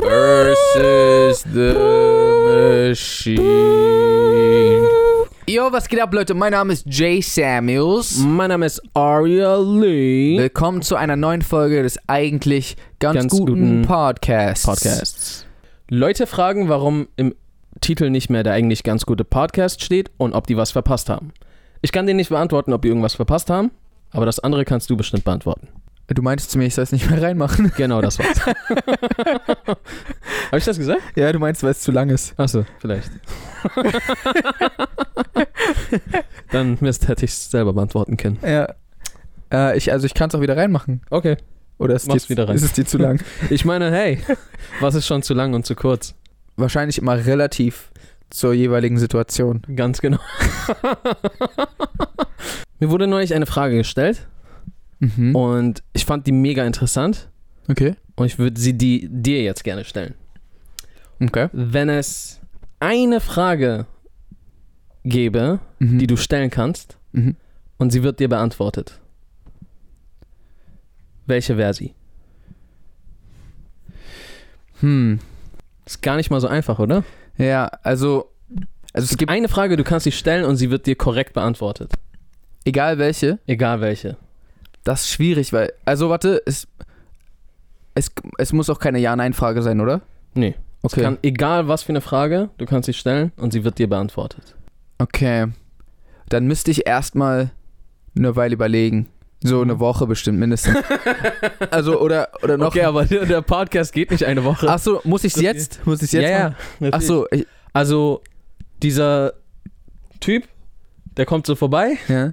Versus the Machine. Yo, was geht ab, Leute? Mein Name ist Jay Samuels. Mein Name ist Aria Lee. Willkommen zu einer neuen Folge des eigentlich ganz, Ganz guten, guten Podcasts. Podcasts. Leute fragen, warum im Titel nicht mehr der eigentlich ganz gute Podcast steht und ob die was verpasst haben. Ich kann dir nicht beantworten, ob die irgendwas verpasst haben, aber das andere kannst du bestimmt beantworten. Du meintest zu mir, ich soll es nicht mehr reinmachen. Genau das war's. Habe ich das gesagt? Ja, du meinst, weil es zu lang ist. Achso, vielleicht. Dann Mist, hätte ich es selber beantworten können. Ja. Äh, ich, also ich kann es auch wieder reinmachen. Okay. Oder ist, Mach's wieder rein. ist es dir zu lang? Ich meine, hey, was ist schon zu lang und zu kurz? Wahrscheinlich immer relativ zur jeweiligen Situation. Ganz genau. Mir wurde neulich eine Frage gestellt Mhm. und ich fand die mega interessant Okay. und ich würde sie die, dir jetzt gerne stellen. Okay. Wenn es eine Frage gäbe, Mhm. die du stellen kannst Mhm. und sie wird dir beantwortet, welche wäre sie? Hm. Ist gar nicht mal so einfach, oder? Ja, also, also es gibt Eine Frage, du kannst sie stellen und sie wird dir korrekt beantwortet. egal welche, Egal welche. Das ist schwierig, weil, also warte, es, es, es muss auch keine Ja-Nein-Frage sein, oder? Nee. Okay. Es kann, egal was für eine Frage, du kannst sie stellen und sie wird dir beantwortet. okay. Dann müsste ich erstmal eine Weile überlegen. So eine Woche bestimmt mindestens. also, oder, oder noch. Okay, aber der, Podcast geht nicht eine Woche. Achso, muss ich es jetzt? Muss ich es jetzt? ja, machen? ja. Achso, Also, dieser Typ, der kommt so vorbei ja.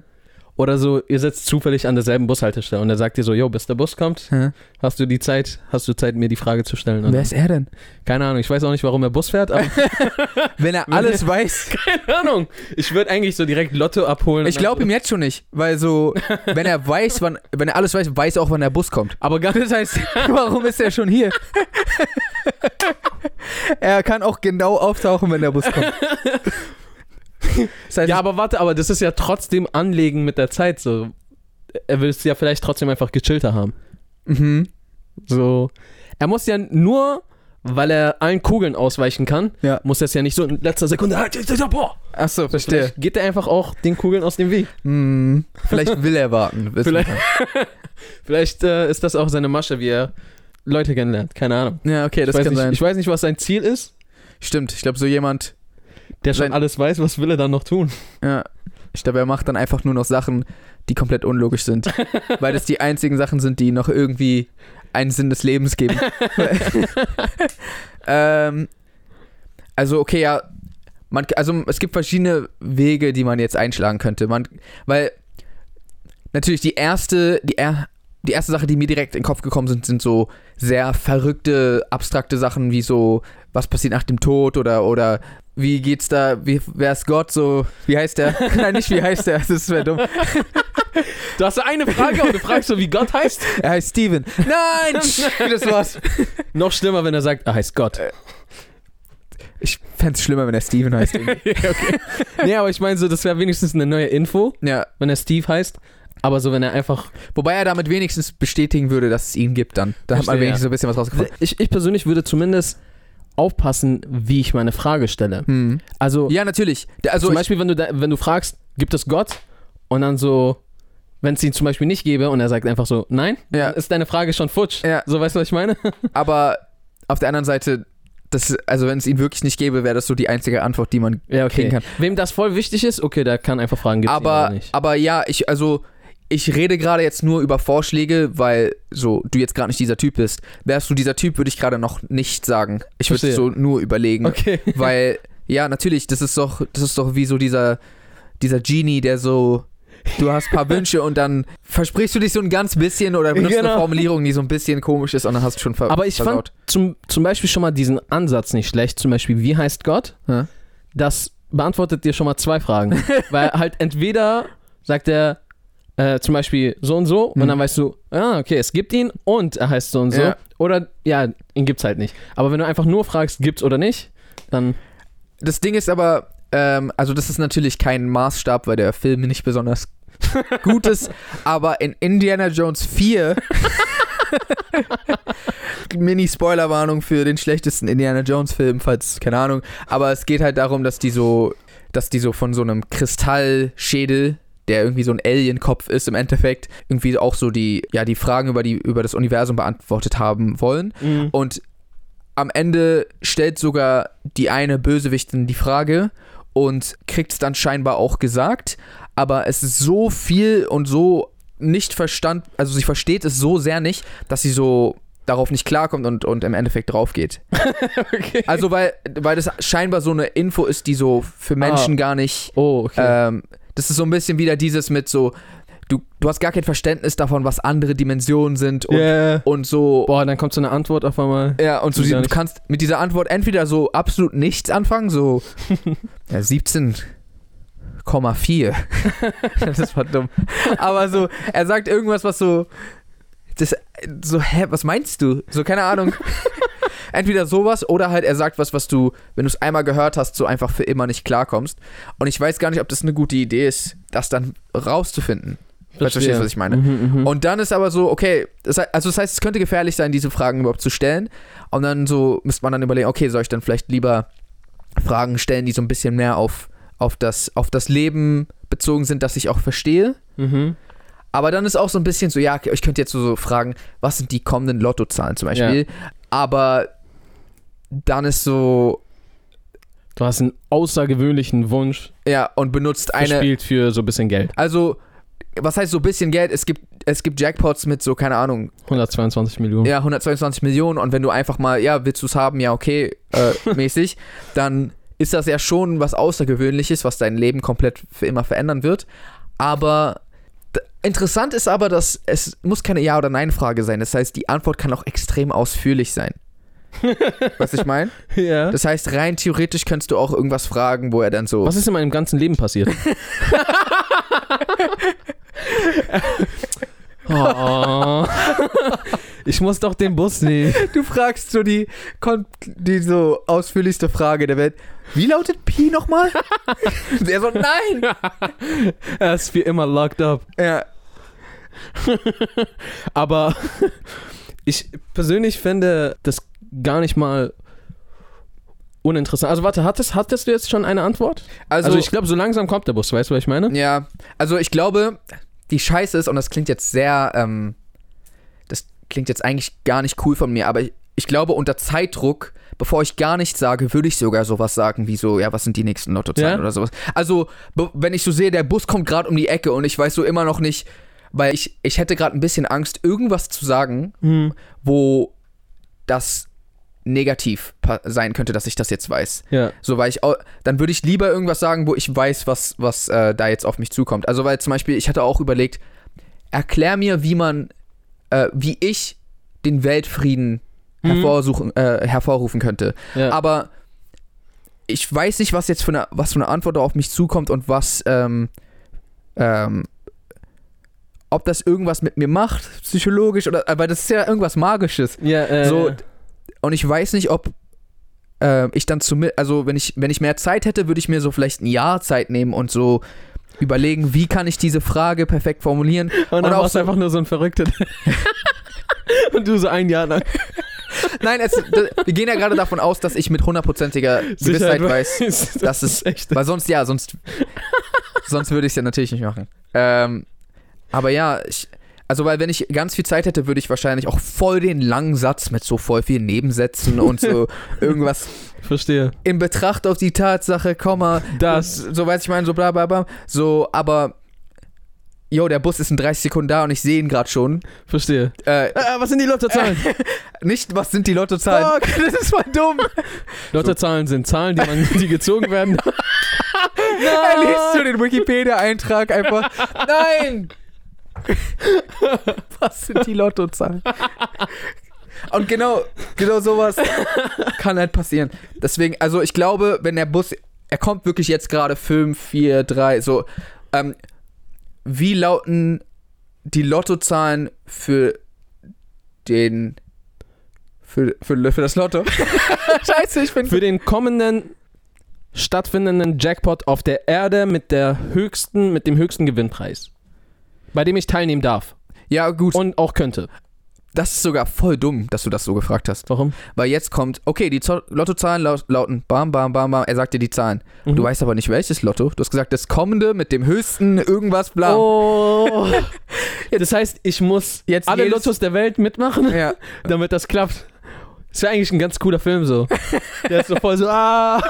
Oder so, ihr sitzt zufällig an derselben Bushaltestelle und er sagt dir so, yo, bis der Bus kommt, ja. hast du die Zeit, hast du Zeit, mir die Frage zu stellen? Und Wer ist er denn? keine Ahnung, ich weiß auch nicht, warum er Bus fährt, aber Wenn er alles weiß. keine Ahnung. Ich würde eigentlich so direkt Lotto abholen. Ich glaube ihm jetzt schon nicht, weil so, wenn er weiß, wann, wenn er alles weiß, weiß er auch, wann der Bus kommt. Aber gar Das heißt, warum ist er schon hier? er kann auch genau auftauchen, wenn der Bus kommt. Das heißt, Ja, aber warte, aber das ist ja trotzdem Anlegen mit der Zeit so. Er will es ja vielleicht trotzdem einfach gechillter haben. mhm. So. Er muss ja nur, weil er allen Kugeln ausweichen kann, Ja. muss er es ja nicht so in letzter Sekunde. Boah. Achso, verstehe. Vielleicht geht er einfach auch den Kugeln aus dem Weg. Hm, vielleicht will er warten. Vielleicht-. Vielleicht äh, ist das auch seine Masche, wie er Leute kennenlernt. Keine Ahnung. Ja, okay, das ich, kann nicht, sein. ich weiß nicht, was sein Ziel ist. Stimmt, ich glaube, so jemand, Der schon Sein- alles weiß, was will er dann noch tun? ja, ich glaube, er macht dann einfach nur noch Sachen, die komplett unlogisch sind. weil das die einzigen Sachen sind, die noch irgendwie einen Sinn des Lebens geben. ähm, also, okay, ja. Man, also es gibt verschiedene Wege, die man jetzt einschlagen könnte. Man, weil natürlich die erste, die, die erste Sache, die mir direkt in den Kopf gekommen sind, sind so sehr verrückte, abstrakte Sachen wie so, was passiert nach dem Tod oder, oder wie geht's da, wie, wer ist Gott, so, wie heißt der? Nein, nicht wie heißt der, das wäre dumm. Du hast eine Frage und du fragst so, wie Gott heißt? Er heißt Steven. Nein, das war's. Noch schlimmer, wenn er sagt, er heißt Gott. Ich fände es schlimmer, wenn er Steven heißt. okay. Nee, aber ich meine so, das wäre wenigstens eine neue Info, ja, wenn er Steve heißt. Aber so, wenn er einfach. wobei er damit wenigstens bestätigen würde, dass es ihn gibt dann. Da hat man wenigstens ja. so ein bisschen was rausgefunden. Ich, ich persönlich würde zumindest aufpassen, wie ich meine Frage stelle. Hm. Also, Ja, natürlich. Also zum Beispiel, wenn du, da, wenn du fragst, gibt es Gott? Und dann so, wenn es ihn zum Beispiel nicht gäbe und er sagt einfach so, nein, Ja. ist deine Frage schon futsch. Ja. So, weißt du, was ich meine? aber auf der anderen Seite, das, also wenn es ihn wirklich nicht gäbe, wäre das so die einzige Antwort, die man Ja, kriegen kann. Wem das voll wichtig ist, okay, der kann einfach fragen, gibt es aber, aber ja, ich, also ich rede gerade jetzt nur über Vorschläge, weil so du jetzt gerade nicht dieser Typ bist. Wärst du dieser Typ, würde ich gerade noch nicht sagen. Ich würde so nur überlegen. Okay. Weil, ja, natürlich, das ist doch, das ist doch wie so dieser, dieser Genie, der so, du hast ein paar Wünsche und dann versprichst du dich so ein ganz bisschen oder benutzt eine Genau. Formulierung, die so ein bisschen komisch ist und dann hast du schon ver Aber ich versaut. fand zum, zum Beispiel schon mal diesen Ansatz nicht schlecht. Zum Beispiel, wie heißt Gott? Ja. Das beantwortet dir schon mal zwei Fragen. Weil halt entweder sagt er äh, zum Beispiel so und so Mhm. und dann weißt du, ah, okay, es gibt ihn und er heißt so und so. Ja. Oder ja, ihn gibt's halt nicht. Aber wenn du einfach nur fragst, gibt's oder nicht, dann Das Ding ist aber, ähm, also das ist natürlich kein Maßstab, weil der Film nicht besonders gut ist, aber in Indiana Jones 4 Mini-Spoilerwarnung für den schlechtesten Indiana Jones-Film, falls, keine Ahnung. Aber es geht halt darum, dass die so, dass die so von so einem Kristallschädel, der irgendwie so ein Alien-Kopf ist im Endeffekt, irgendwie auch so die, ja, die Fragen über, die, über das Universum beantwortet haben wollen. Mhm. Und am Ende stellt sogar die eine Bösewichtin die Frage und kriegt es dann scheinbar auch gesagt. Aber es ist so viel und so nicht verstand, also sie versteht es so sehr nicht, dass sie so darauf nicht klarkommt und, und im Endeffekt drauf geht. okay. Also weil, weil das scheinbar so eine Info ist, die so für Menschen gar nicht. oh, okay. Ähm, das ist so ein bisschen wieder dieses mit so, du, du hast gar kein Verständnis davon, was andere Dimensionen sind und, Yeah. und so. Boah, dann kommt so eine Antwort auf einmal. Ja, und so, du nicht- kannst mit dieser Antwort entweder so absolut nichts anfangen, so ja, 17,4. das war dumm. Aber so, er sagt irgendwas, was so, das, so, hä, was meinst du? So, keine Ahnung. Entweder sowas oder halt er sagt was, was du, wenn du es einmal gehört hast, so einfach für immer nicht klarkommst. Und ich weiß gar nicht, ob das eine gute Idee ist, das dann rauszufinden. Verstehst du, was ich meine? Mhm, mhm. Und dann ist aber so, okay, das, also das heißt, es könnte gefährlich sein, diese Fragen überhaupt zu stellen. Und dann so müsste man dann überlegen, okay, soll ich dann vielleicht lieber Fragen stellen, die so ein bisschen mehr auf, auf, das, auf das Leben bezogen sind, das ich auch verstehe. Mhm. Aber dann ist auch so ein bisschen so, ja, ich könnte jetzt so, so fragen, was sind die kommenden Lottozahlen zum Beispiel. Aber dann ist so, Du hast einen außergewöhnlichen Wunsch ja, und benutzt eine, gespielt für so ein bisschen Geld. also, was heißt so ein bisschen Geld? Es gibt, es gibt Jackpots mit so, keine Ahnung, 122 Millionen. Ja, 122 Millionen und wenn du einfach mal, ja, willst du es haben, ja, okay, äh, mäßig, dann ist das ja schon was Außergewöhnliches, was dein Leben komplett für immer verändern wird. Aber interessant ist aber, dass es muss keine Ja- oder Nein-Frage sein. Das heißt, die Antwort kann auch extrem ausführlich sein. was ich meine? Ja. Das heißt, rein theoretisch könntest du auch irgendwas fragen, wo er dann so. Was ist in meinem ganzen Leben passiert? oh. Ich muss doch den Bus nehmen. Du fragst so die, die so ausführlichste Frage der Welt. Wie lautet Pi nochmal? Der so, nein! Er ist wie immer locked up. Ja, Aber ich persönlich fände das gar nicht mal uninteressant. Also warte, hattest, hattest du jetzt schon eine Antwort? also, Also, ich glaube, so langsam kommt der Bus, weißt du, was ich meine? Ja, also ich glaube, die Scheiße ist, und das klingt jetzt sehr, ähm, das klingt jetzt eigentlich gar nicht cool von mir, aber ich, ich glaube, unter Zeitdruck, bevor ich gar nichts sage, würde ich sogar sowas sagen wie so, ja, was sind die nächsten Lottozahlen Ja? oder sowas. Also, wenn ich so sehe, der Bus kommt gerade um die Ecke und ich weiß so immer noch nicht, weil ich, ich hätte gerade ein bisschen Angst, irgendwas zu sagen, Hm. wo das negativ sein könnte, dass ich das jetzt weiß. Ja. So, weil ich au- dann würde ich lieber irgendwas sagen, wo ich weiß, was, was äh, da jetzt auf mich zukommt. Also, weil zum Beispiel, ich hatte auch überlegt, erklär mir, wie man, äh, wie ich den Weltfrieden Mhm. hervorsuchen, äh, hervorrufen könnte. ja. Aber ich weiß nicht, was jetzt für eine, was für eine Antwort da auf mich zukommt und was, ähm, ähm, ob das irgendwas mit mir macht, psychologisch oder, aber das ist ja irgendwas Magisches. ja, äh, So, und ich weiß nicht, ob äh, ich dann zu also wenn ich, wenn ich mehr Zeit hätte, würde ich mir so vielleicht ein Jahr Zeit nehmen und so überlegen, wie kann ich diese Frage perfekt formulieren. und dann du so- einfach nur so ein Verrückter. und du so ein Jahr lang. Nein, es, wir gehen ja gerade davon aus, dass ich mit hundertprozentiger Gewissheit weiß, das, das ist- echt. weil sonst ja, sonst sonst würde ich es ja natürlich nicht machen. Ähm, aber ja, ich, also weil wenn ich ganz viel Zeit hätte, würde ich wahrscheinlich auch voll den langen Satz mit so voll vielen Nebensätzen und so irgendwas Verstehe. in Betracht auf die Tatsache, Komma, Das. so weiß ich meine, so bla bla bla. So, aber, jo, der Bus ist in 30 Sekunden da und ich sehe ihn gerade schon. Verstehe. Äh, Ah, was sind die Lottozahlen? nicht, was sind die Lottozahlen? Fuck, das ist voll dumm. Lottozahlen sind Zahlen, die, man, die gezogen werden. Er liest so den Wikipedia-Eintrag einfach. Nein! was sind die Lottozahlen? Und genau, genau sowas kann halt passieren. Deswegen, also ich glaube, wenn der Bus, er kommt wirklich jetzt gerade 5, 4, 3, so, ähm, wie lauten die Lottozahlen für den, für, für, für das Lotto? Scheiße, ich bin Für den kommenden stattfindenden Jackpot auf der Erde mit der höchsten, mit dem höchsten Gewinnpreis. Bei dem ich teilnehmen darf. Ja, gut. Und auch könnte. das ist sogar voll dumm, dass du das so gefragt hast. Warum? Weil jetzt kommt, okay, die Zo- Lottozahlen laut, lauten bam, bam, bam, bam. Er sagt dir die Zahlen. Mhm. Du weißt aber nicht, welches Lotto. Du hast gesagt, das kommende mit dem höchsten irgendwas, bla. Oh. ja, das heißt, ich muss Jetzt alle jedes- Lottos der Welt mitmachen, Ja. damit das klappt. Das wäre eigentlich ein ganz cooler Film so. Der ist so voll so, ah.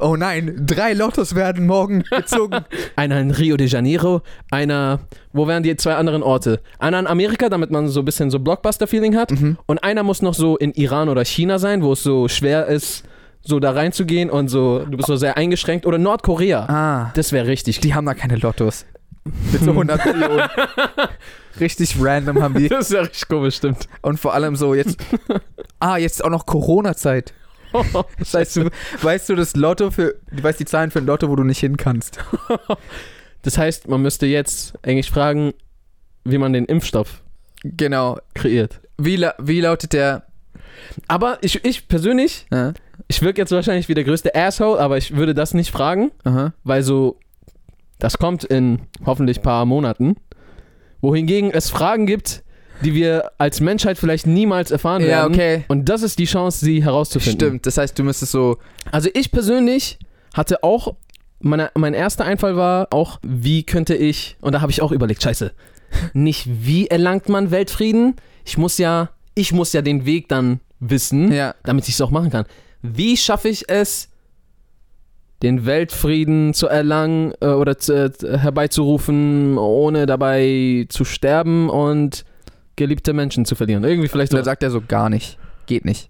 Oh nein, drei Lottos werden morgen gezogen. Einer in Rio de Janeiro, einer, wo wären die zwei anderen Orte? Einer in Amerika, damit man so ein bisschen so Blockbuster-Feeling hat. Mhm. Und einer muss noch so in Iran oder China sein, wo es so schwer ist, so da reinzugehen und so, du bist so sehr eingeschränkt. Oder Nordkorea. Ah, Das wäre richtig. die haben da keine Lottos. Mit so 100 Millionen. Richtig random haben die. Das ist ja richtig komisch, stimmt. Und vor allem so jetzt. Ah, jetzt ist auch noch Corona-Zeit. Das heißt, du, weißt du das Lotto für. Du weißt die Zahlen für ein Lotto, wo du nicht hin kannst. Das heißt, man müsste jetzt eigentlich fragen, wie man den Impfstoff Genau. kreiert. Wie, la wie lautet der. Aber ich, ich persönlich, Äh, ich wirke jetzt wahrscheinlich wie der größte Asshole, aber ich würde das nicht fragen, aha. weil so, das kommt in hoffentlich paar Monaten. Wohingegen es Fragen gibt, die wir als Menschheit vielleicht niemals erfahren Ja, werden. okay. Und das ist die Chance, sie herauszufinden. Stimmt. Das heißt, du müsstest so. Also ich persönlich hatte auch, meine, mein erster Einfall war auch, wie könnte ich, und da habe ich auch überlegt, scheiße, nicht wie erlangt man Weltfrieden? Ich muss ja, ich muss ja den Weg dann wissen, Ja. damit ich es auch machen kann. Wie schaffe ich es, den Weltfrieden zu erlangen äh, oder zu, äh, herbeizurufen, ohne dabei zu sterben und geliebte Menschen zu verlieren? Irgendwie vielleicht Da so. sagt er so gar nicht. Geht nicht.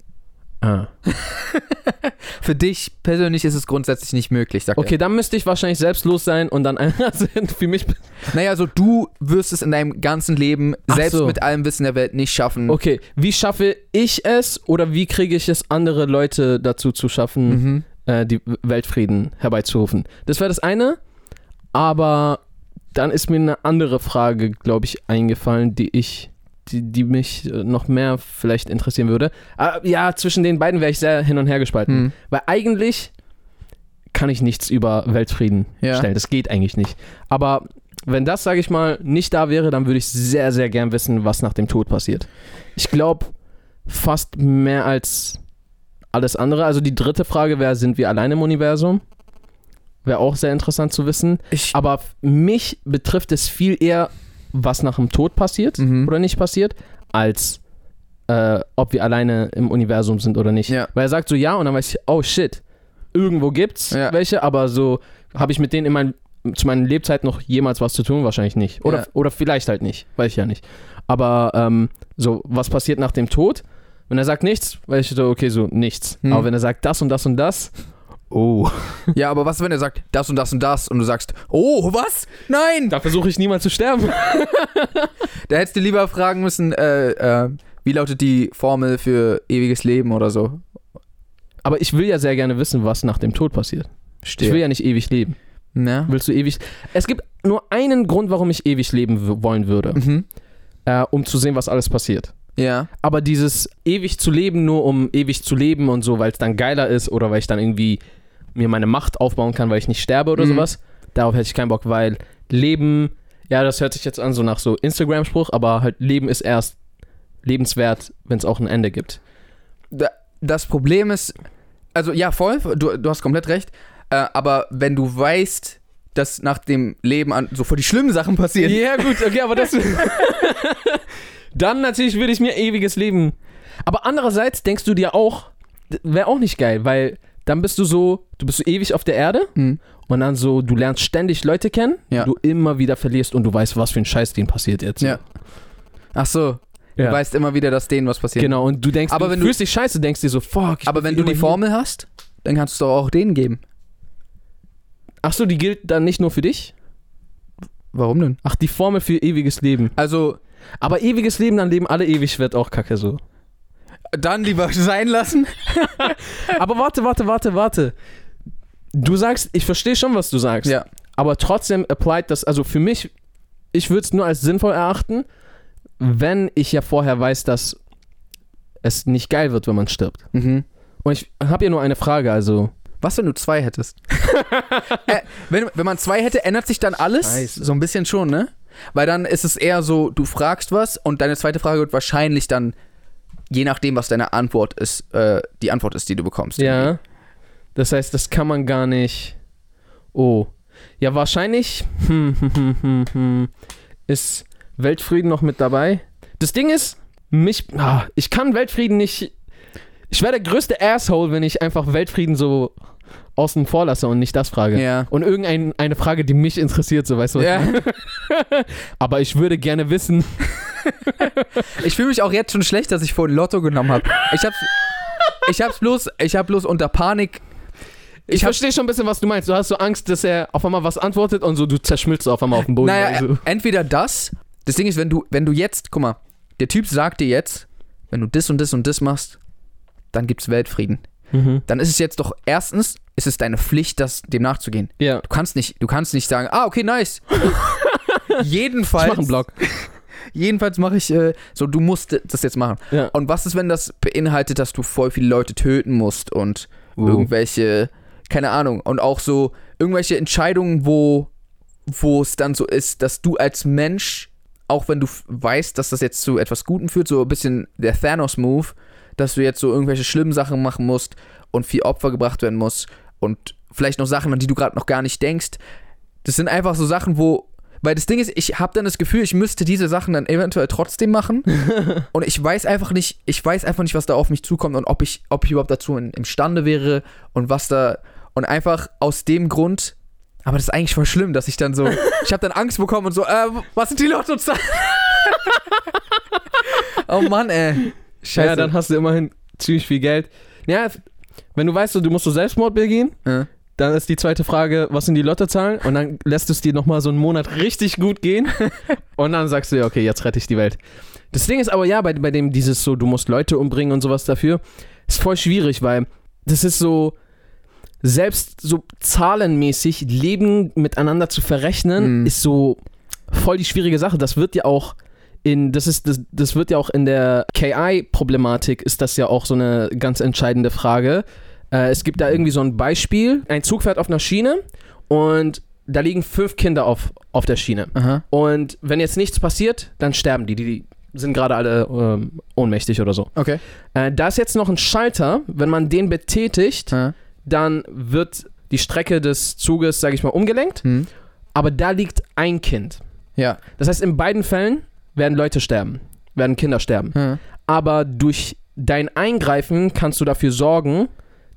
Ah. Für dich persönlich ist es grundsätzlich nicht möglich, sagt Okay, dann müsste ich wahrscheinlich selbstlos sein und dann also für mich er. Naja, so du wirst es in deinem ganzen Leben Ach selbst so. mit allem Wissen der Welt nicht schaffen. Okay, wie schaffe ich es oder wie kriege ich es, andere Leute dazu zu schaffen, Mhm. äh, die Weltfrieden herbeizurufen? Das wäre das eine, aber dann ist mir eine andere Frage, glaube ich, eingefallen, die ich, die, die mich äh, noch mehr vielleicht interessieren würde. Ah, ja, zwischen den beiden wäre ich sehr hin und her gespalten, Hm. weil eigentlich kann ich nichts über Weltfrieden Ja. stellen. Das geht eigentlich nicht. Aber wenn das, sage ich mal, nicht da wäre, dann würde ich sehr, sehr gern wissen, was nach dem Tod passiert. Ich glaube, fast mehr als alles andere. Also die dritte Frage wäre, sind wir allein im Universum? Wäre auch sehr interessant zu wissen. Ich. Aber mich betrifft es viel eher, was nach dem Tod passiert Mhm. oder nicht passiert, als äh, ob wir alleine im Universum sind oder nicht. Ja. Weil er sagt so ja und dann weiß ich, oh shit, irgendwo gibt's Ja. welche, aber so habe ich mit denen in mein, zu meinen Lebzeiten noch jemals was zu tun? Wahrscheinlich nicht. Oder, Ja. oder vielleicht halt nicht, weiß ich ja nicht. Aber ähm, so, was passiert nach dem Tod? Wenn er sagt nichts, weiß ich so, okay, so nichts. Hm. Aber wenn er sagt das und das und das, oh. Ja, aber was, wenn er sagt, das und das und das und du sagst, oh, was? Nein! Da versuche ich niemals zu sterben. Da hättest du lieber fragen müssen, äh, äh, wie lautet die Formel für ewiges Leben oder so. Aber ich will ja sehr gerne wissen, was nach dem Tod passiert. Ich will ja nicht ewig leben. Ja. Willst du ewig. Es gibt nur einen Grund, warum ich ewig leben wollen würde, Mhm. äh, um zu sehen, was alles passiert. Ja. Aber dieses ewig zu leben, nur um ewig zu leben und so, weil es dann geiler ist oder weil ich dann irgendwie mir meine Macht aufbauen kann, weil ich nicht sterbe oder Mhm. sowas, darauf hätte ich keinen Bock, weil Leben, ja, das hört sich jetzt an so nach so Instagram-Spruch, aber halt Leben ist erst lebenswert, wenn es auch ein Ende gibt. Da, das Problem ist, also ja, voll, du, du hast komplett recht, äh, aber wenn du weißt, dass nach dem Leben an, so voll die schlimmen Sachen passieren. Ja, gut, okay, aber das. Dann natürlich würde ich mir ewiges Leben. Aber andererseits denkst du dir auch, wäre auch nicht geil, weil dann bist du so, du bist so ewig auf der Erde Hm. und dann so, du lernst ständig Leute kennen, Ja. die du immer wieder verlierst und du weißt, was für ein Scheiß denen passiert jetzt. Ja. Ach so, ja. du weißt immer wieder, dass denen was passiert. Genau, und du denkst, Aber du wenn du- fühlst dich scheiße, denkst dir so, fuck. Aber wenn du die Formel hast, dann kannst du es doch auch denen geben. Ach so, die gilt dann nicht nur für dich? Warum denn? Ach, die Formel für ewiges Leben. Also, Aber ewiges Leben, dann leben alle ewig, wird auch kacke so. Dann lieber sein lassen. Aber warte, warte, warte, warte. Du sagst, ich verstehe schon, was du sagst. Ja. Aber trotzdem applied das, also für mich, ich würde es nur als sinnvoll erachten, wenn ich ja vorher weiß, dass es nicht geil wird, wenn man stirbt. Mhm. Und ich habe ja nur eine Frage, also. Was, wenn du zwei hättest? äh, wenn, wenn man zwei hätte, ändert sich dann alles? Scheiße. So ein bisschen schon, ne? Weil dann ist es eher so, du fragst was und deine zweite Frage wird wahrscheinlich dann, je nachdem, was deine Antwort ist, äh, die Antwort ist, die du bekommst. Ja. Das heißt, das kann man gar nicht. Oh. Ja, wahrscheinlich hm, hm, hm, ist Weltfrieden noch mit dabei. Das Ding ist, mich, ah, ich kann Weltfrieden nicht. Ich wäre der größte Asshole, wenn ich einfach Weltfrieden so außen vor lasse und nicht das frage. Ja. Und irgendeine eine Frage, die mich interessiert, so weißt du. was ich Ja. meine? Aber ich würde gerne wissen. Ich fühle mich auch jetzt schon schlecht, dass ich vorhin Lotto genommen habe. Ich hab's, ich hab's bloß, ich hab bloß unter Panik. Ich, Ich verstehe schon ein bisschen, was du meinst. Du hast so Angst, dass er auf einmal was antwortet und so du zerschmilzt auf einmal auf dem Boden. Naja, Also. entweder das. Das Ding ist, wenn du, wenn du jetzt, guck mal, der Typ sagt dir jetzt, wenn du das und das und das machst, dann gibt's Weltfrieden. Mhm. Dann ist es jetzt doch erstens, ist es deine Pflicht, das dem nachzugehen. Ja. Du kannst nicht, du kannst nicht sagen, ah, okay, nice. jedenfalls, Ich mach einen Blog. Jedenfalls mache ich, äh, so, du musst das jetzt machen. Ja. Und was ist, wenn das beinhaltet, dass du voll viele Leute töten musst und irgendwelche, keine Ahnung, und auch so irgendwelche Entscheidungen, wo, wo es dann so ist, dass du als Mensch, auch wenn du weißt, dass das jetzt zu etwas Gutem führt, so ein bisschen der Thanos-Move, dass du jetzt so irgendwelche schlimmen Sachen machen musst und viel Opfer gebracht werden muss und vielleicht noch Sachen, an die du gerade noch gar nicht denkst. Das sind einfach so Sachen, wo, weil das Ding ist, ich habe dann das Gefühl, ich müsste diese Sachen dann eventuell trotzdem machen und ich weiß einfach nicht, ich weiß einfach nicht, was da auf mich zukommt und ob ich, ob ich überhaupt dazu in, imstande wäre und was da und einfach aus dem Grund, aber das ist eigentlich voll schlimm, dass ich dann so, ich habe dann Angst bekommen und so, äh, was sind die Lottozahlen? oh Mann, ey. Scheiße. Ja, dann hast du immerhin ziemlich viel Geld. Ja, wenn du weißt, du musst so Selbstmord begehen, Ja. Dann ist die zweite Frage, was sind die Lottozahlen? Und dann lässt es dir nochmal so einen Monat richtig gut gehen. und dann sagst du dir, okay, jetzt rette ich die Welt. Das Ding ist aber, ja, bei, bei dem dieses so, du musst Leute umbringen und sowas dafür, ist voll schwierig, weil das ist so, selbst so zahlenmäßig Leben miteinander zu verrechnen, Mhm. ist so voll die schwierige Sache. Das wird ja auch in, das ist, das, das wird ja auch in der KI-Problematik ist das ja auch so eine ganz entscheidende Frage. Äh, es gibt da irgendwie so ein Beispiel, ein Zug fährt auf einer Schiene und da liegen fünf Kinder auf, auf der Schiene. Aha. Und wenn jetzt nichts passiert, dann sterben die. Die, die sind gerade alle ähm, ohnmächtig oder so. Okay. Äh, da ist jetzt noch ein Schalter, wenn man den betätigt, Ja. dann wird die Strecke des Zuges, sage ich mal, umgelenkt. Hm. Aber da liegt ein Kind. Ja. Das heißt, in beiden Fällen werden Leute sterben, werden Kinder sterben. Ja. Aber durch dein Eingreifen kannst du dafür sorgen,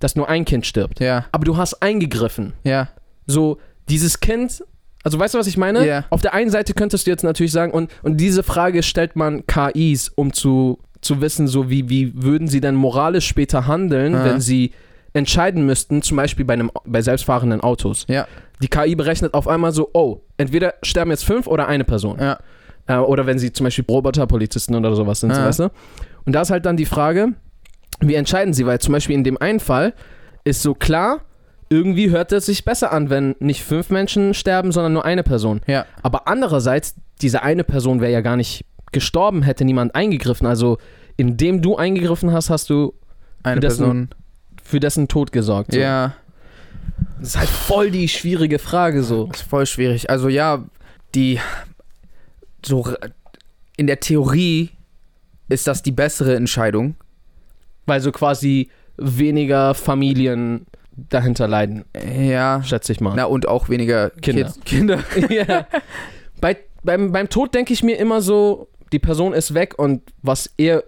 dass nur ein Kind stirbt. Ja. Aber du hast eingegriffen. Ja. So, dieses Kind, also weißt du, was ich meine? Ja. Auf der einen Seite könntest du jetzt natürlich sagen, und, und diese Frage stellt man KIs, um zu, zu wissen, so wie, wie würden sie denn moralisch später handeln, Ja. wenn sie entscheiden müssten, zum Beispiel bei, einem, bei selbstfahrenden Autos. Ja. Die KI berechnet auf einmal so, oh, entweder sterben jetzt fünf oder eine Person. Ja. Äh, oder wenn sie zum Beispiel Roboterpolizisten oder sowas sind, so, weißt du? Und da ist halt dann die Frage, wie entscheiden sie? Weil zum Beispiel in dem einen Fall ist so klar, irgendwie hört es sich besser an, wenn nicht fünf Menschen sterben, sondern nur eine Person. Ja. Aber andererseits, diese eine Person wäre ja gar nicht gestorben, hätte niemand eingegriffen. Also indem du eingegriffen hast, hast du Eine Für dessen- Person. für dessen Tod gesorgt. So. Ja. Das ist halt voll die schwierige Frage so. Das ist voll schwierig. Also ja, die so in der Theorie ist das die bessere Entscheidung. Weil so quasi weniger Familien dahinter leiden, Ja. schätze ich mal. Na und auch weniger Kinder. Kids, Kinder. ja. Bei, beim, beim Tod denke ich mir immer so, die Person ist weg und was eher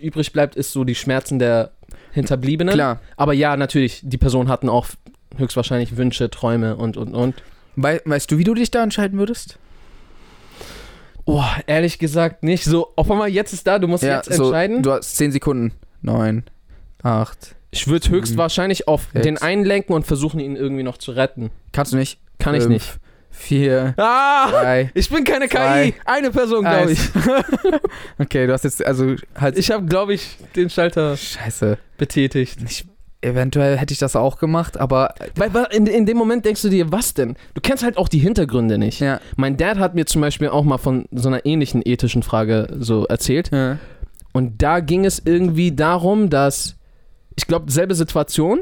übrig bleibt, ist so die Schmerzen der Hinterbliebenen. Klar. Aber ja, natürlich, die Personen hatten auch höchstwahrscheinlich Wünsche, Träume und, und, und. Wei weißt du, wie du dich da entscheiden würdest? Oh, ehrlich gesagt nicht. So, auf einmal jetzt ist da, du musst jetzt so, entscheiden. Du hast 10 Sekunden. 9, 8. ich würde höchstwahrscheinlich auf Sechs. den einen lenken und versuchen, ihn irgendwie noch zu retten. Kannst du nicht? Kann ich Fünf, nicht. 4, Ah! 3. Ich bin keine Zwei, KI. Eine Person, glaube ich. Okay, du hast jetzt also halt. Ich habe, glaube ich, den Schalter Scheiße. betätigt. Ich, eventuell hätte ich das auch gemacht, aber Weil, weil in, in dem Moment denkst du dir, was denn? Du kennst halt auch die Hintergründe nicht. ja. Mein Dad hat mir zum Beispiel auch mal von so einer ähnlichen ethischen Frage so erzählt. ja. Und da ging es irgendwie darum, dass, ich glaube, selbe Situation,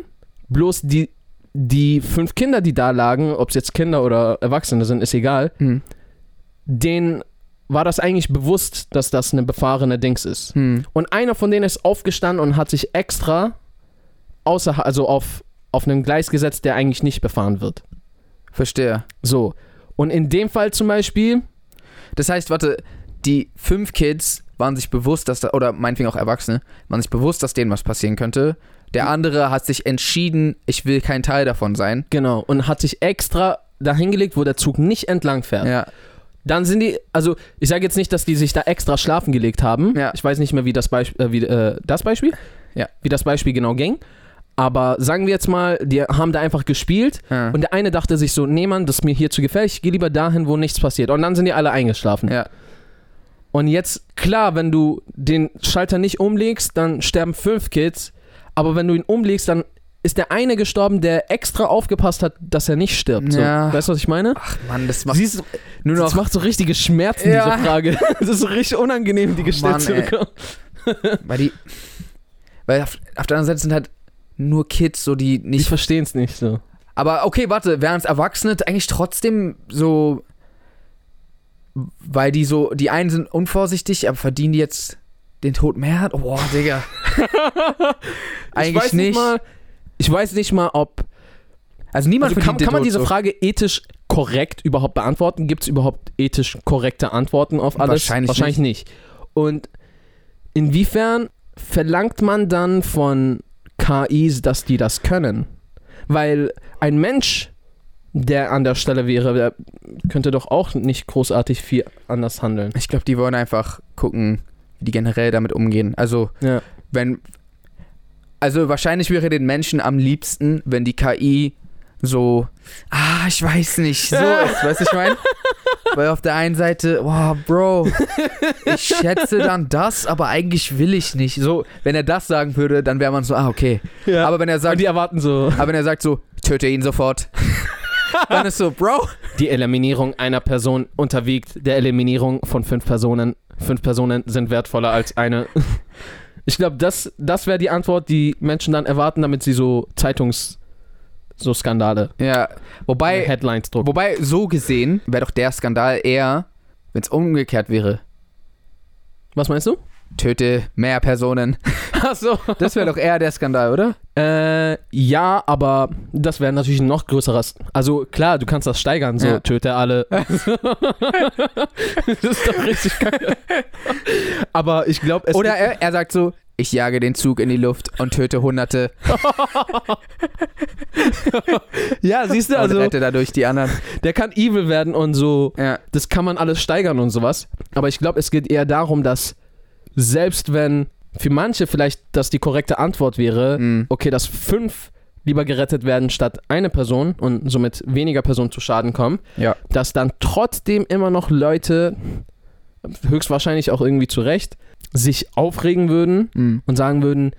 bloß die, die fünf Kinder, die da lagen, ob es jetzt Kinder oder Erwachsene sind, ist egal, Hm. denen war das eigentlich bewusst, dass das eine befahrene Dings ist. Hm. Und einer von denen ist aufgestanden und hat sich extra außer, also auf, auf einen Gleis gesetzt, der eigentlich nicht befahren wird. Verstehe. So. Und in dem Fall zum Beispiel, Das heißt, warte, die fünf Kids waren sich bewusst, dass da, oder meinetwegen auch Erwachsene, waren sich bewusst, dass denen was passieren könnte. Der andere hat sich entschieden, ich will kein Teil davon sein. genau, und hat sich extra dahingelegt, wo der Zug nicht entlang fährt. Ja. Dann sind die, also ich sage jetzt nicht, dass die sich da extra schlafen gelegt haben. Ja. Ich weiß nicht mehr, wie das Beispiel, äh, wie, äh, das Beispiel? Ja. Wie das Beispiel genau ging. Aber sagen wir jetzt mal, die haben da einfach gespielt Ja. und der eine dachte sich so, nee Mann, das ist mir hier zu gefährlich, ich gehe lieber dahin, wo nichts passiert. Und dann sind die alle eingeschlafen. ja. Und jetzt, klar, wenn du den Schalter nicht umlegst, dann sterben fünf Kids. Aber wenn du ihn umlegst, dann ist der eine gestorben, der extra aufgepasst hat, dass er nicht stirbt. So. Ja. Weißt du, was ich meine? Ach Mann, das macht Siehst nur das noch. macht so richtige Schmerzen, Ja. diese Frage. Das ist so richtig unangenehm, die gestellt Mann, zu bekommen. Weil die. Weil auf, auf der anderen Seite sind halt nur Kids, so die Ich nicht. verstehe es nicht so. Aber okay, warte, wären es Erwachsene eigentlich trotzdem so. Weil die so. Die einen sind unvorsichtig, aber verdienen die jetzt den Tod mehr? Oh, Digga. eigentlich ich weiß nicht. Mal, ich weiß nicht mal, ob. also niemand Also kann, kann man diese. Frage ethisch korrekt überhaupt beantworten? Gibt es überhaupt ethisch korrekte Antworten auf alles? Wahrscheinlich Wahrscheinlich nicht. Und inwiefern verlangt man dann von KIs, dass die das können? Weil ein Mensch, der an der Stelle wäre, der könnte doch auch nicht großartig viel anders handeln. Ich glaube, die wollen einfach gucken, wie die generell damit umgehen. Also, Ja. wenn. Also, wahrscheinlich wäre den Menschen am liebsten, wenn die KI so. Ah, ich weiß nicht. So ist. Weißt du, ich meine? Weil auf der einen Seite, wow, Bro, ich schätze dann das, aber eigentlich will ich nicht. So, wenn er das sagen würde, dann wäre man so, ah, okay. ja. Aber wenn er Und sagt, die erwarten so. aber wenn er sagt so, töte ihn sofort, dann ist so, Bro. Die Eliminierung einer Person unterwiegt der Eliminierung von fünf Personen. Fünf Personen sind wertvoller als eine. Ich glaube, das, das wäre die Antwort, die Menschen dann erwarten, damit sie so Zeitungs... so Skandale, Ja, wobei. Headlines drucken. Wobei, so gesehen, wäre doch der Skandal eher, wenn es umgekehrt wäre. Was meinst du? Töte mehr Personen. Achso. Das wäre doch eher der Skandal, oder? Äh, ja, aber das wäre natürlich ein noch größeres. Also klar, du kannst das steigern, so Ja. töte alle. das ist doch richtig kacke. aber ich glaube, es Oder er, er sagt so, ich jage den Zug in die Luft und töte Hunderte ja, siehst du, und also rette dadurch die anderen. der kann evil werden und so. Ja. Das kann man alles steigern und sowas. Aber ich glaube, es geht eher darum, dass selbst wenn für manche vielleicht das die korrekte Antwort wäre, Mhm. okay, dass fünf lieber gerettet werden statt eine Person und somit weniger Personen zu Schaden kommen, Ja. dass dann trotzdem immer noch Leute, höchstwahrscheinlich auch irgendwie zu Recht, sich aufregen würden Mhm. und sagen würden,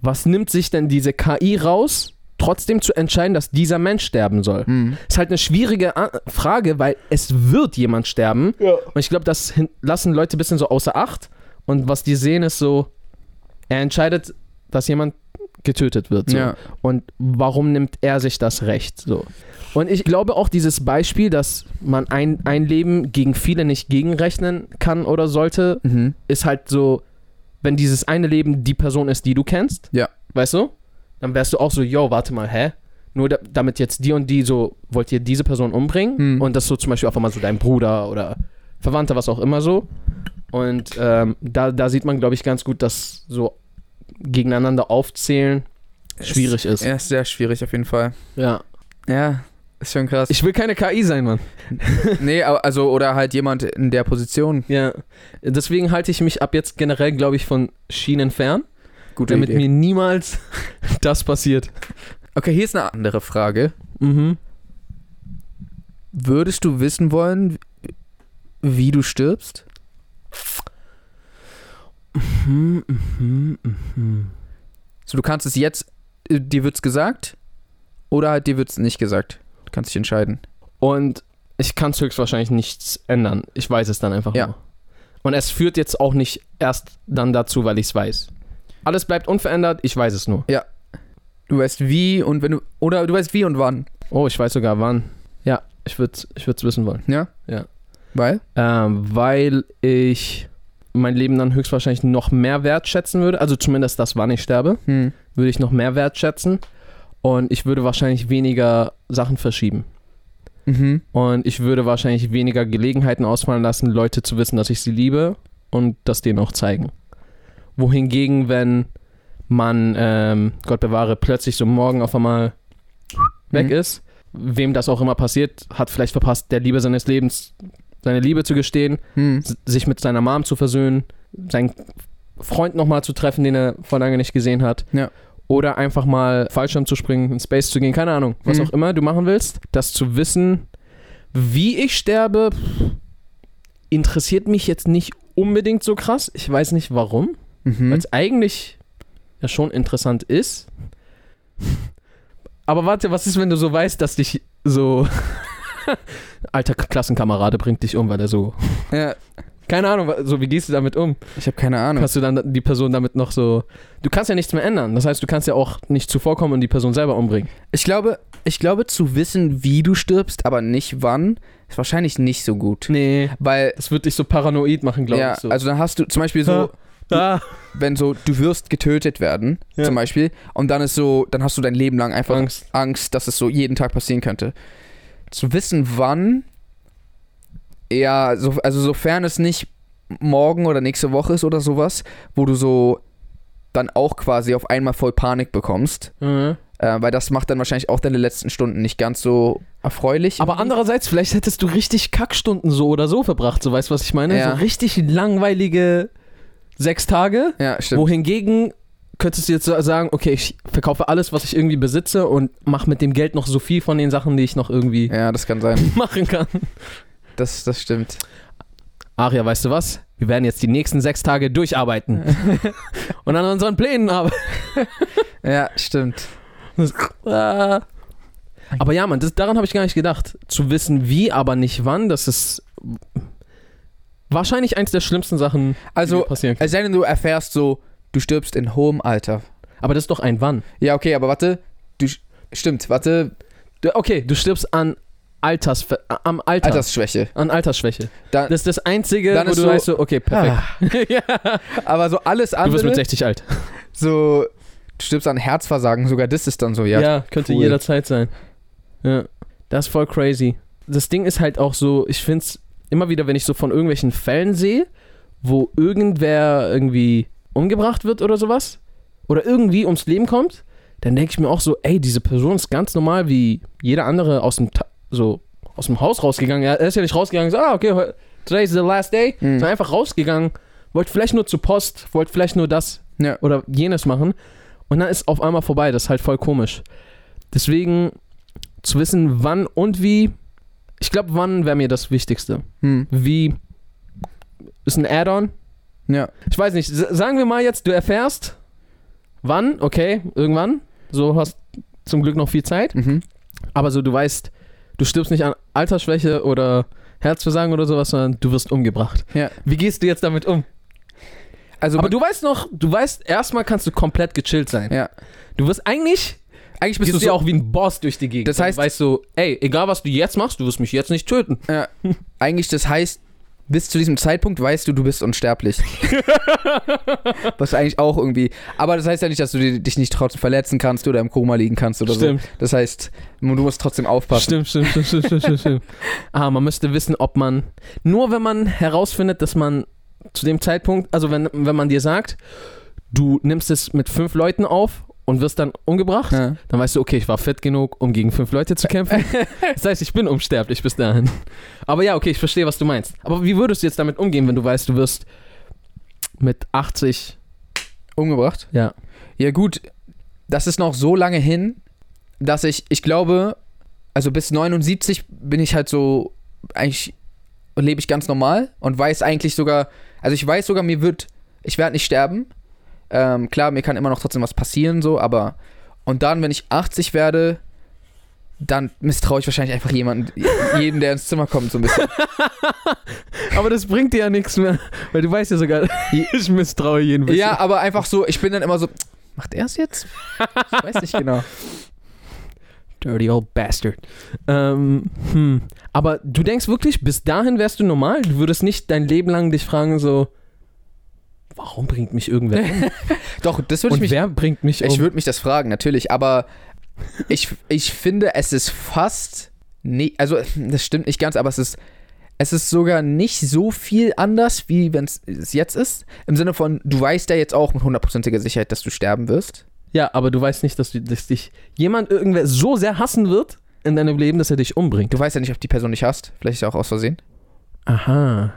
was nimmt sich denn diese KI raus, trotzdem zu entscheiden, dass dieser Mensch sterben soll? Mhm. Ist halt eine schwierige A Frage, weil es wird jemand sterben. Und ich glaube, das lassen Leute ein bisschen so außer Acht. Und was die sehen, ist so, er entscheidet, dass jemand getötet wird. So. Ja. Und warum nimmt er sich das Recht? So. Und ich glaube auch dieses Beispiel, dass man ein, ein Leben gegen viele nicht gegenrechnen kann oder sollte, Mhm. ist halt so, wenn dieses eine Leben die Person ist, die du kennst, Ja. weißt du, dann wärst du auch so, yo, warte mal, hä? Nur da, damit jetzt die und die so, wollt ihr diese Person umbringen? Hm. Und das so zum Beispiel einfach mal so dein Bruder oder Verwandter, was auch immer so. Und ähm, da, da sieht man, glaube ich, ganz gut, dass so gegeneinander aufzählen schwierig ist. Ja, ist sehr schwierig auf jeden Fall. Ja. Ja, ist schon krass. Ich will keine KI sein, Mann. nee, also, oder halt jemand in der Position. Ja. Deswegen halte ich mich ab jetzt generell, glaube ich, von Schienen fern, Gute damit Idee. mir niemals das passiert. Okay, hier ist eine andere Frage. Mhm. Würdest du wissen wollen, wie du stirbst? Mhm, mhm, mhm. So, du kannst es jetzt, äh, dir wird's gesagt, oder halt dir wird's nicht gesagt. Du kannst dich entscheiden. Und ich kann es höchstwahrscheinlich nichts ändern. Ich weiß es dann einfach Ja. nur. Und es führt jetzt auch nicht erst dann dazu, weil ich es weiß. Alles bleibt unverändert, ich weiß es nur. Du weißt wie und wenn du, oder du weißt wie und wann. Oh, ich weiß sogar wann. Ja, ich würde es ich würd's wissen wollen. Ja? Ja. Weil? Ähm, weil ich mein Leben dann höchstwahrscheinlich noch mehr wertschätzen würde. Also zumindest das, wann ich sterbe, Hm. würde ich noch mehr wertschätzen. Und ich würde wahrscheinlich weniger Sachen verschieben. Mhm. Und ich würde wahrscheinlich weniger Gelegenheiten ausfallen lassen, Leute zu wissen, dass ich sie liebe und das denen auch zeigen. Wohingegen, wenn man, ähm, Gott bewahre, plötzlich so morgen auf einmal weg Mhm. ist, wem das auch immer passiert, hat vielleicht verpasst, der Liebe seines Lebens seine Liebe zu gestehen, Hm. sich mit seiner Mom zu versöhnen, seinen Freund nochmal zu treffen, den er vor lange nicht gesehen hat. Ja. Oder einfach mal Fallschirm zu springen, in Space zu gehen, keine Ahnung, was Mhm. auch immer du machen willst. Das zu wissen, wie ich sterbe, interessiert mich jetzt nicht unbedingt so krass. Ich weiß nicht warum, Mhm. weil es eigentlich ja schon interessant ist. Aber warte, was ist, wenn du so weißt, dass dich so. Alter Klassenkamerade bringt dich um, weil er so. Ja, Keine Ahnung, so wie gehst du damit um? ich habe keine Ahnung. Kannst du dann die Person damit noch so. Du kannst ja nichts mehr ändern. Das heißt, du kannst ja auch nicht zuvorkommen und die Person selber umbringen. Ich glaube, ich glaube, zu wissen, wie du stirbst, aber nicht wann, ist wahrscheinlich nicht so gut. Nee. Weil, Das wird dich so paranoid machen, glaube ja, ich. So. also dann hast du zum Beispiel so, ah, wenn so, du wirst getötet werden, Ja. zum Beispiel, und dann ist so, dann hast du dein Leben lang einfach Angst. Angst, dass es so jeden Tag passieren könnte. Zu wissen, wann, ja, so, also sofern es nicht morgen oder nächste Woche ist oder sowas, wo du so dann auch quasi auf einmal voll Panik bekommst, Mhm. äh, weil das macht dann wahrscheinlich auch deine letzten Stunden nicht ganz so erfreulich. Aber andererseits, vielleicht hättest du richtig Kackstunden so oder so verbracht, so weißt du, was ich meine? Ja. So richtig langweilige sechs Tage. ja, stimmt. Wohingegen könntest du jetzt sagen, okay, ich verkaufe alles, was ich irgendwie besitze und mache mit dem Geld noch so viel von den Sachen, die ich noch irgendwie Ja, das kann sein. machen kann. Das, das stimmt. Aria, weißt du was? Wir werden jetzt die nächsten sechs Tage durcharbeiten und an unseren Plänen arbeiten. Ja, stimmt. Aber ja, Mann, das, daran habe ich gar nicht gedacht. Zu wissen, wie, aber nicht wann, das ist wahrscheinlich eins der schlimmsten Sachen, die Also, mir passieren sei denn, du erfährst so, du stirbst in hohem Alter. Aber das ist doch ein Wann. Ja, okay, aber warte. Du, stimmt, warte. Du, okay, du stirbst an Alters, am Alter. Altersschwäche. An Altersschwäche. Da, Das ist das Einzige, Dann wo du so- weißt, so, okay, perfekt. ja. aber so alles Du wirst andere, mit 60 alt. so, du stirbst an Herzversagen, sogar das ist dann so, ja. Ja, könnte cool. jederzeit sein. Ja, das ist voll crazy. Das Ding ist halt auch so, ich finde es immer wieder, wenn ich so von irgendwelchen Fällen sehe, wo irgendwer irgendwie umgebracht wird oder sowas, oder irgendwie ums Leben kommt, dann denke ich mir auch so, ey, diese Person ist ganz normal wie jeder andere aus dem, Ta so, aus dem Haus rausgegangen. Er ist ja nicht rausgegangen, so, ah, okay, today is the last day, Mhm. sondern einfach rausgegangen, wollte vielleicht nur zur Post, wollte vielleicht nur das Ja. oder jenes machen und dann ist auf einmal vorbei. Das ist halt voll komisch. Deswegen zu wissen, wann und wie, ich glaube, wann wäre mir das Wichtigste. Hm. Wie ist ein Add-on? Ja. Ich weiß nicht, sagen wir mal jetzt, du erfährst, wann, okay, irgendwann, so hast zum Glück noch viel Zeit, Mhm. aber so du weißt, du stirbst nicht an Altersschwäche oder Herzversagen oder sowas, sondern du wirst umgebracht. Ja. Wie gehst du jetzt damit um? Also, Aber du weißt noch, du weißt, erstmal kannst du komplett gechillt sein. ja. Du wirst eigentlich Eigentlich bist du du ja so, auch wie ein Boss durch die Gegend. Das heißt- du weißt so, ey, egal was du jetzt machst, du wirst mich jetzt nicht töten. ja, eigentlich das heißt, bis zu diesem Zeitpunkt weißt du, du bist unsterblich. Was eigentlich auch irgendwie, aber das heißt ja nicht, dass du di- dich nicht trotzdem verletzen kannst oder im Koma liegen kannst oder Stimmt. so. Das heißt, du musst trotzdem aufpassen. Stimmt, stimmt, stimmt, stimmt, stimmt, stimmt, stimmt. Ah, man müsste wissen, ob man, nur wenn man herausfindet, dass man zu dem Zeitpunkt, also wenn, wenn man dir sagt, du nimmst es mit fünf Leuten auf und wirst dann umgebracht, Ja. dann weißt du, okay, ich war fit genug, um gegen fünf Leute zu kämpfen. Das heißt, ich bin unsterblich bis dahin. Aber ja, okay, ich verstehe, was du meinst. Aber wie würdest du jetzt damit umgehen, wenn du weißt, du wirst mit 80, Umgebracht? ja, Ja, gut, das ist noch so lange hin, dass ich, ich glaube, also bis 79 bin ich halt so, eigentlich lebe ich ganz normal und weiß eigentlich sogar, also ich weiß sogar, mir wird, ich werde nicht sterben. Ähm, klar, mir kann immer noch trotzdem was passieren, so, aber, und dann, wenn ich 80 werde, dann misstraue ich wahrscheinlich einfach jemanden, jeden, der ins Zimmer kommt, so ein bisschen. Aber das bringt dir ja nichts mehr, weil du weißt ja sogar, ich misstraue jeden bisschen. ja, aber einfach so, ich bin dann immer so, macht er es jetzt? Ich weiß nicht genau. Dirty old bastard. Ähm, hm. Aber du denkst wirklich, bis dahin wärst du normal? Du würdest nicht dein Leben lang dich fragen, so, warum bringt mich irgendwer um? Doch, das würde ich mich. wer bringt mich um? Ich würde mich das fragen, natürlich, aber ich, ich finde, es ist fast. Nee, also, das stimmt nicht ganz, aber es ist. Es ist sogar nicht so viel anders, wie wenn es jetzt ist. Im Sinne von, du weißt ja jetzt auch mit hundertprozentiger Sicherheit, dass du sterben wirst. ja, aber du weißt nicht, dass, du, dass dich jemand irgendwer so sehr hassen wird in deinem Leben, dass er dich umbringt. Du weißt ja nicht, ob die Person dich hasst. Vielleicht ist ja auch aus Versehen. Aha.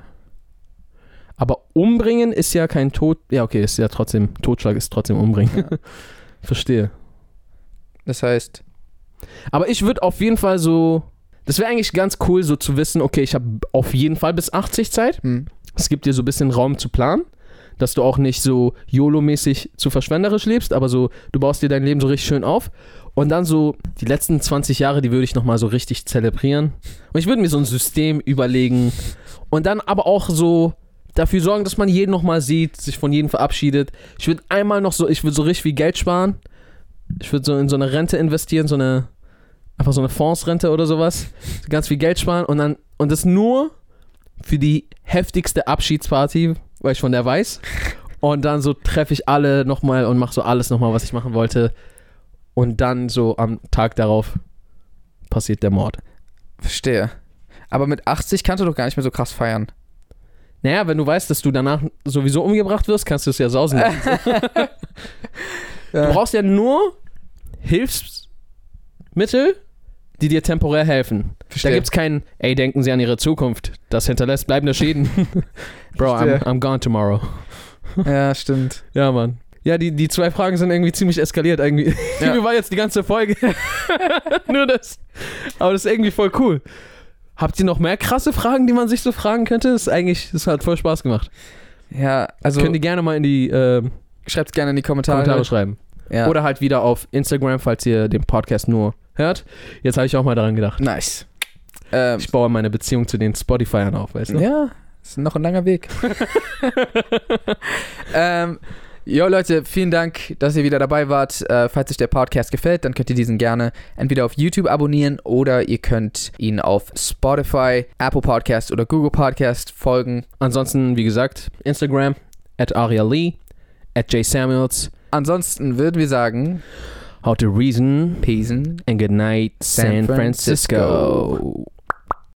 Aber umbringen ist ja kein Tod. Ja, okay, ist ja trotzdem. Totschlag ist trotzdem umbringen. Verstehe. Das heißt, Aber ich würde auf jeden Fall so. Das wäre eigentlich ganz cool, so zu wissen, okay, ich habe auf jeden Fall bis 80 Zeit. hm, Es gibt dir so ein bisschen Raum zu planen, dass du auch nicht so YOLO-mäßig zu verschwenderisch lebst, aber so, du baust dir dein Leben so richtig schön auf. Und dann so, die letzten 20 Jahre, die würde ich nochmal so richtig zelebrieren. Und ich würde mir so ein System überlegen und dann aber auch so dafür sorgen, dass man jeden nochmal sieht, sich von jedem verabschiedet. Ich würde einmal noch so, ich würde so richtig viel Geld sparen. Ich würde so in so eine Rente investieren, so eine, einfach so eine Fondsrente oder sowas. So ganz viel Geld sparen und dann, und das nur für die heftigste Abschiedsparty, weil ich von der weiß. Und dann so treffe ich alle nochmal und mache so alles nochmal, was ich machen wollte. Und dann so am Tag darauf passiert der Mord. verstehe. Aber mit 80 kannst du doch gar nicht mehr so krass feiern. Naja, wenn du weißt, dass du danach sowieso umgebracht wirst, kannst du es ja sausen lassen. Du brauchst ja nur Hilfsmittel, die dir temporär helfen. Da Verstehe. gibt's keinen, ey, denken Sie an Ihre Zukunft. Das hinterlässt bleibende Schäden. Bro, I'm, Verstehe. I'm gone tomorrow. Ja, stimmt. Ja, Mann. Ja, die, die zwei Fragen sind irgendwie ziemlich eskaliert. Irgendwie, Ja. war jetzt die ganze Folge nur das. Aber das ist irgendwie voll cool. Habt ihr noch mehr krasse Fragen, die man sich so fragen könnte? Das ist eigentlich, das hat voll Spaß gemacht. Ja, also Könnt ihr gerne mal in die äh, schreibt gerne in die Kommentare. Kommentare schreiben. Ja. Oder halt wieder auf Instagram, falls ihr den Podcast nur hört. Jetzt habe ich auch mal daran gedacht. nice. Ähm, Ich baue meine Beziehung zu den Spotifyern auf, weißt du? Ja, ist noch ein langer Weg. ähm, jo Leute, vielen Dank, dass ihr wieder dabei wart. Äh, falls euch der Podcast gefällt, dann könnt ihr diesen gerne entweder auf YouTube abonnieren oder ihr könnt ihn auf Spotify, Apple Podcast oder Google Podcast folgen. Ansonsten, wie gesagt, Instagram, at Aria Lee, at J Samuels, Ansonsten würden wir sagen, How to Reason Peace and Good Night, San San Francisco.